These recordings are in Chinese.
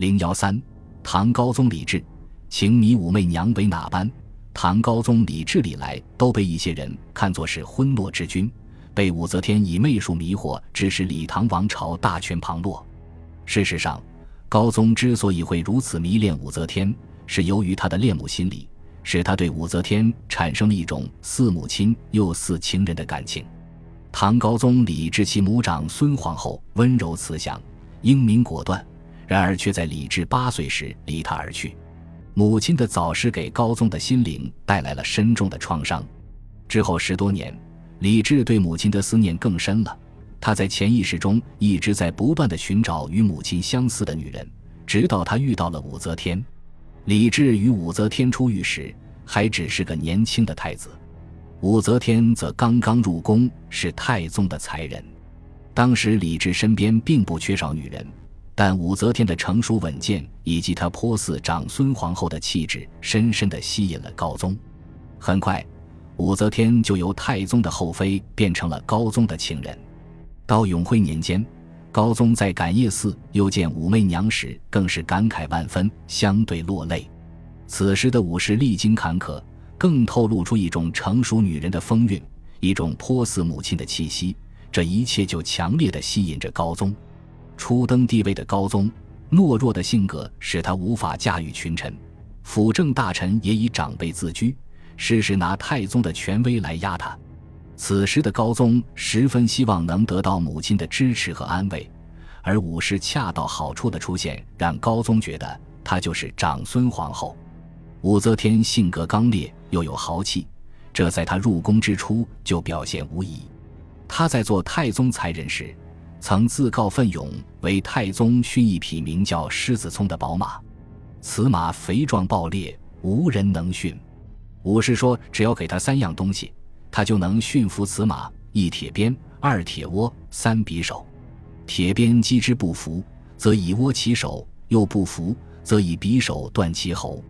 零幺三，唐高宗李治，请米武媚娘为哪般？唐高宗李治历来都被一些人看作是昏懦之君，被武则天以媚术迷惑，致使李唐王朝大权旁落。事实上，高宗之所以会如此迷恋武则天，是由于他的恋母心理，使他对武则天产生了一种似母亲又似情人的感情。唐高宗李治其母长孙皇后温柔慈祥、英明果断，然而却在李治八岁时离他而去。母亲的早逝给高宗的心灵带来了深重的创伤。之后十多年，李治对母亲的思念更深了。他在潜意识中一直在不断的寻找与母亲相似的女人，直到他遇到了武则天。李治与武则天初遇时，还只是个年轻的太子，武则天则刚刚入宫，是太宗的才人。当时李治身边并不缺少女人。但武则天的成熟稳健，以及她颇似长孙皇后的气质，深深地吸引了高宗。很快，武则天就由太宗的后妃变成了高宗的情人。到永徽年间，高宗在感业寺又见武媚娘时，更是感慨万分，相对落泪。此时的武氏历经坎坷，更透露出一种成熟女人的风韵，一种颇似母亲的气息。这一切就强烈地吸引着高宗。初登帝位的高宗，懦弱的性格使他无法驾驭群臣，辅政大臣也以长辈自居，时时拿太宗的权威来压他。此时的高宗十分希望能得到母亲的支持和安慰，而武氏恰到好处的出现，让高宗觉得她就是长孙皇后。武则天性格刚烈又有豪气，这在她入宫之初就表现无遗。她在做太宗才人时。曾自告奋勇为太宗驯一匹名叫狮子聪的宝马，此马肥壮暴烈，无人能驯。武士说，只要给他三样东西，他就能驯服此马：一铁鞭，二铁窝，三匕首。铁鞭击之不服，则以窝其手；又不服，则以匕首断其喉。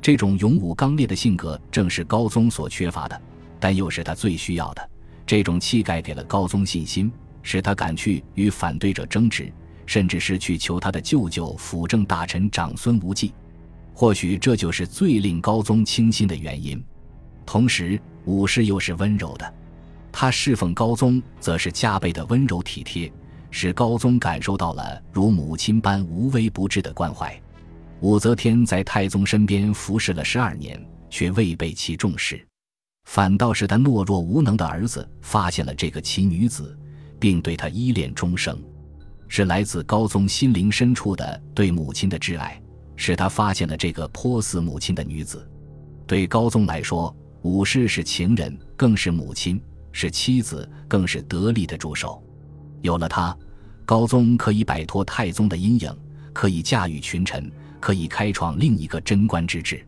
这种勇武刚烈的性格，正是高宗所缺乏的，但又是他最需要的。这种气概给了高宗信心。使他敢去与反对者争执，甚至是去求他的舅舅辅政大臣长孙无忌。或许这就是最令高宗倾心的原因。同时，武氏又是温柔的，他侍奉高宗，则是加倍的温柔体贴，使高宗感受到了如母亲般无微不至的关怀。武则天在太宗身边服侍了十二年，却未被其重视，反倒是他懦弱无能的儿子发现了这个奇女子。并对他依恋终生，是来自高宗心灵深处的对母亲的挚爱，使他发现了这个颇似母亲的女子。对高宗来说，武氏是情人，更是母亲，是妻子，更是得力的助手。有了她，高宗可以摆脱太宗的阴影，可以驾驭群臣，可以开创另一个贞观之治。